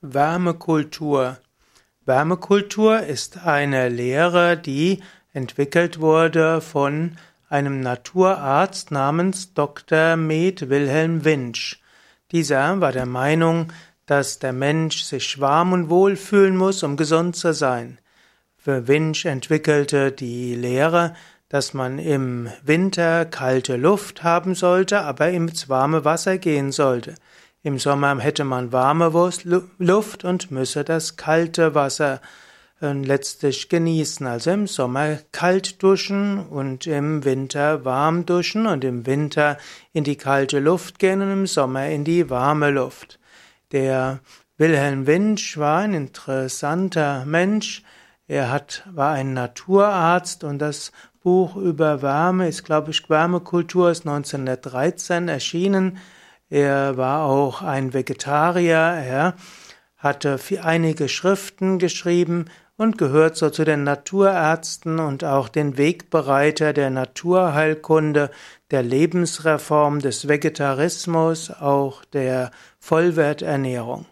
Wärmekultur. Wärmekultur ist eine Lehre, die entwickelt wurde von einem Naturarzt namens Dr. Med Wilhelm Winch. Dieser war der Meinung, dass der Mensch sich warm und wohl fühlen muss, um gesund zu sein. Für Winch entwickelte die Lehre, dass man im Winter kalte Luft haben sollte, aber ins warme Wasser gehen sollte. Im Sommer hätte man warme Luft und müsse das kalte Wasser äh, letztlich genießen. Also im Sommer kalt duschen und im Winter warm duschen und im Winter in die kalte Luft gehen und im Sommer in die warme Luft. Der Wilhelm Winch war ein interessanter Mensch. Er hat, war ein Naturarzt und das Buch über Wärme ist, glaube ich, Wärmekultur ist 1913 erschienen. Er war auch ein Vegetarier, er hatte einige Schriften geschrieben und gehört so zu den Naturärzten und auch den Wegbereiter der Naturheilkunde, der Lebensreform, des Vegetarismus, auch der Vollwerternährung.